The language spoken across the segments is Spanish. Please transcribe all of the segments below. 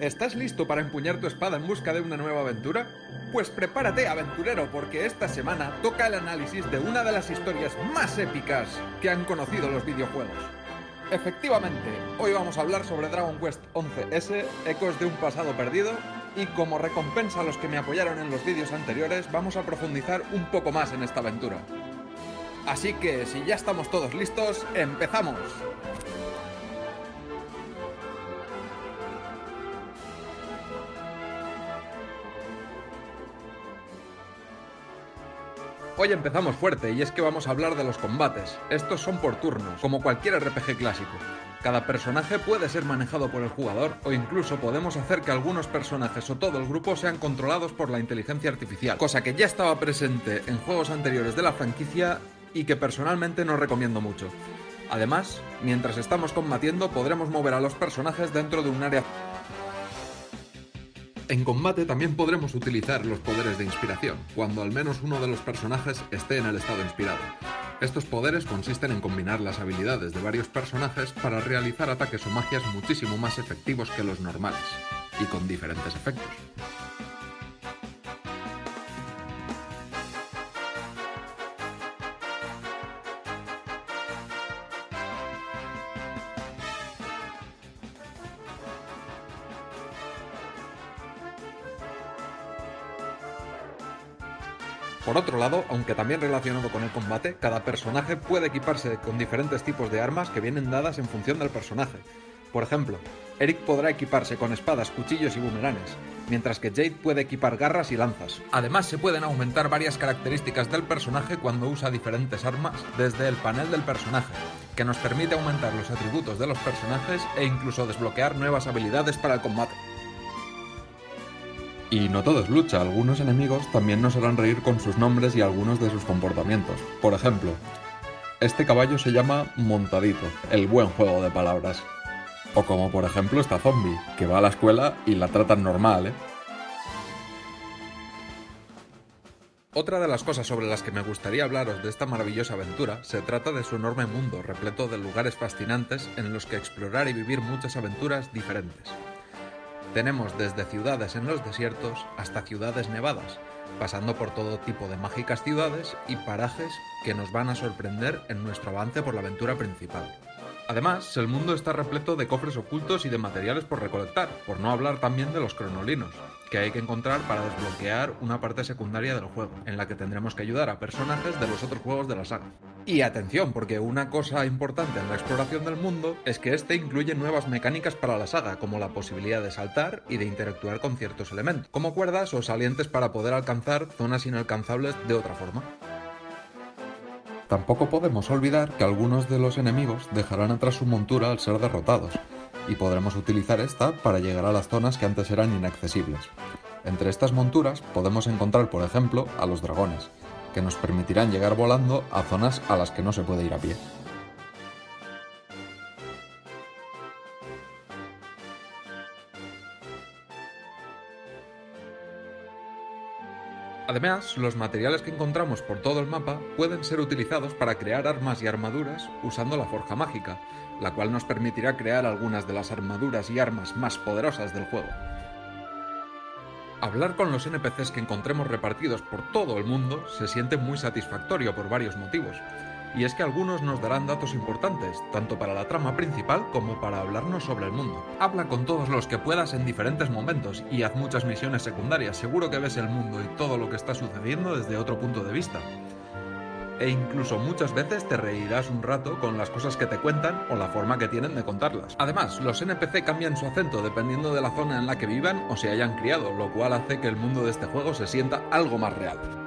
¿Estás listo para empuñar tu espada en busca de una nueva aventura? Pues prepárate, aventurero, porque esta semana toca el análisis de una de las historias más épicas que han conocido los videojuegos. Efectivamente, hoy vamos a hablar sobre Dragon Quest 11S, Ecos de un pasado perdido, y como recompensa a los que me apoyaron en los vídeos anteriores, vamos a profundizar un poco más en esta aventura. Así que si ya estamos todos listos, empezamos. Hoy empezamos fuerte y es que vamos a hablar de los combates. Estos son por turnos, como cualquier RPG clásico. Cada personaje puede ser manejado por el jugador o incluso podemos hacer que algunos personajes o todo el grupo sean controlados por la inteligencia artificial, cosa que ya estaba presente en juegos anteriores de la franquicia y que personalmente no recomiendo mucho. Además, mientras estamos combatiendo podremos mover a los personajes dentro de un área en combate también podremos utilizar los poderes de inspiración, cuando al menos uno de los personajes esté en el estado inspirado. Estos poderes consisten en combinar las habilidades de varios personajes para realizar ataques o magias muchísimo más efectivos que los normales, y con diferentes efectos. Por otro lado, aunque también relacionado con el combate, cada personaje puede equiparse con diferentes tipos de armas que vienen dadas en función del personaje. Por ejemplo, Eric podrá equiparse con espadas, cuchillos y boomerangs, mientras que Jade puede equipar garras y lanzas. Además, se pueden aumentar varias características del personaje cuando usa diferentes armas desde el panel del personaje, que nos permite aumentar los atributos de los personajes e incluso desbloquear nuevas habilidades para el combate. Y no todo es lucha, algunos enemigos también nos harán reír con sus nombres y algunos de sus comportamientos. Por ejemplo, este caballo se llama Montadito, el buen juego de palabras. O como por ejemplo esta zombie, que va a la escuela y la tratan normal, ¿eh? Otra de las cosas sobre las que me gustaría hablaros de esta maravillosa aventura se trata de su enorme mundo repleto de lugares fascinantes en los que explorar y vivir muchas aventuras diferentes. Tenemos desde ciudades en los desiertos hasta ciudades nevadas, pasando por todo tipo de mágicas ciudades y parajes que nos van a sorprender en nuestro avance por la aventura principal. Además, el mundo está repleto de cofres ocultos y de materiales por recolectar, por no hablar también de los cronolinos, que hay que encontrar para desbloquear una parte secundaria del juego, en la que tendremos que ayudar a personajes de los otros juegos de la saga. Y atención, porque una cosa importante en la exploración del mundo es que este incluye nuevas mecánicas para la saga, como la posibilidad de saltar y de interactuar con ciertos elementos, como cuerdas o salientes para poder alcanzar zonas inalcanzables de otra forma. Tampoco podemos olvidar que algunos de los enemigos dejarán atrás su montura al ser derrotados, y podremos utilizar esta para llegar a las zonas que antes eran inaccesibles. Entre estas monturas podemos encontrar, por ejemplo, a los dragones, que nos permitirán llegar volando a zonas a las que no se puede ir a pie. Además, los materiales que encontramos por todo el mapa pueden ser utilizados para crear armas y armaduras usando la forja mágica, la cual nos permitirá crear algunas de las armaduras y armas más poderosas del juego. Hablar con los NPCs que encontremos repartidos por todo el mundo se siente muy satisfactorio por varios motivos, y es que algunos nos darán datos importantes, tanto para la trama principal como para hablarnos sobre el mundo. Habla con todos los que puedas en diferentes momentos y haz muchas misiones secundarias, seguro que ves el mundo y todo lo que está sucediendo desde otro punto de vista. E incluso muchas veces te reirás un rato con las cosas que te cuentan o la forma que tienen de contarlas. Además, los NPC cambian su acento dependiendo de la zona en la que vivan o se hayan criado, lo cual hace que el mundo de este juego se sienta algo más real.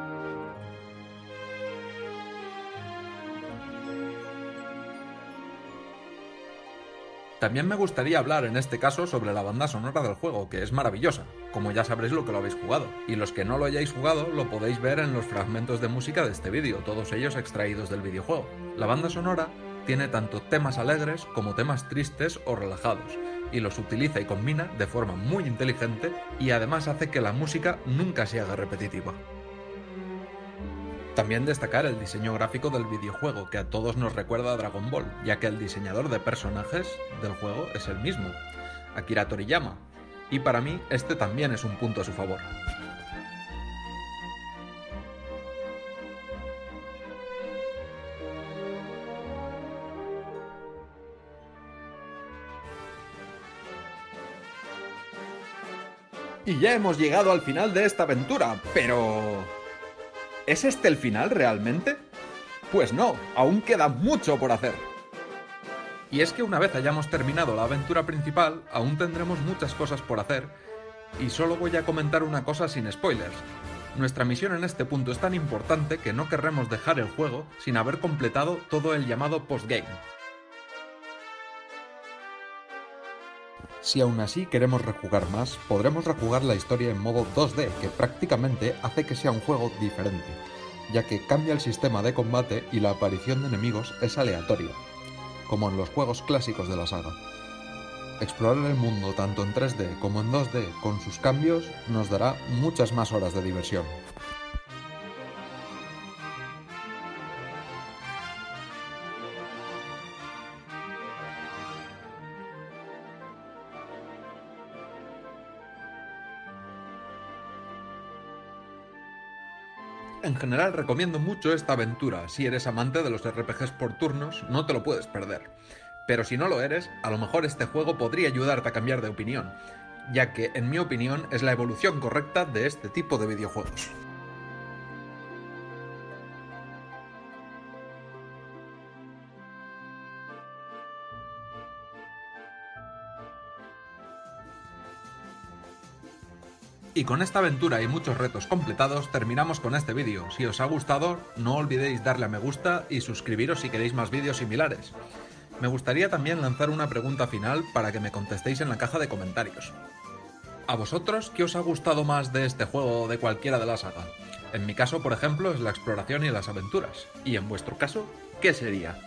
También me gustaría hablar en este caso sobre la banda sonora del juego, que es maravillosa, como ya sabréis lo que lo habéis jugado. Y los que no lo hayáis jugado lo podéis ver en los fragmentos de música de este vídeo, todos ellos extraídos del videojuego. La banda sonora tiene tanto temas alegres como temas tristes o relajados, y los utiliza y combina de forma muy inteligente y además hace que la música nunca se haga repetitiva. También destacar el diseño gráfico del videojuego, que a todos nos recuerda a Dragon Ball, ya que el diseñador de personajes del juego es el mismo, Akira Toriyama, y para mí este también es un punto a su favor. Y ya hemos llegado al final de esta aventura, pero... ¿Es este el final realmente? Pues no, aún queda mucho por hacer. Y es que una vez hayamos terminado la aventura principal, aún tendremos muchas cosas por hacer, y solo voy a comentar una cosa sin spoilers. Nuestra misión en este punto es tan importante que no querremos dejar el juego sin haber completado todo el llamado postgame. Si aún así queremos rejugar más, podremos rejugar la historia en modo 2D, que prácticamente hace que sea un juego diferente, ya que cambia el sistema de combate y la aparición de enemigos es aleatoria, como en los juegos clásicos de la saga. Explorar el mundo tanto en 3D como en 2D con sus cambios nos dará muchas más horas de diversión. En general recomiendo mucho esta aventura, si eres amante de los RPGs por turnos, no te lo puedes perder. Pero si no lo eres, a lo mejor este juego podría ayudarte a cambiar de opinión, ya que en mi opinión es la evolución correcta de este tipo de videojuegos. Y con esta aventura y muchos retos completados terminamos con este vídeo. Si os ha gustado, no olvidéis darle a me gusta y suscribiros si queréis más vídeos similares. Me gustaría también lanzar una pregunta final para que me contestéis en la caja de comentarios. ¿A vosotros qué os ha gustado más de este juego o de cualquiera de la saga? En mi caso, por ejemplo, es la exploración y las aventuras. ¿Y en vuestro caso, qué sería?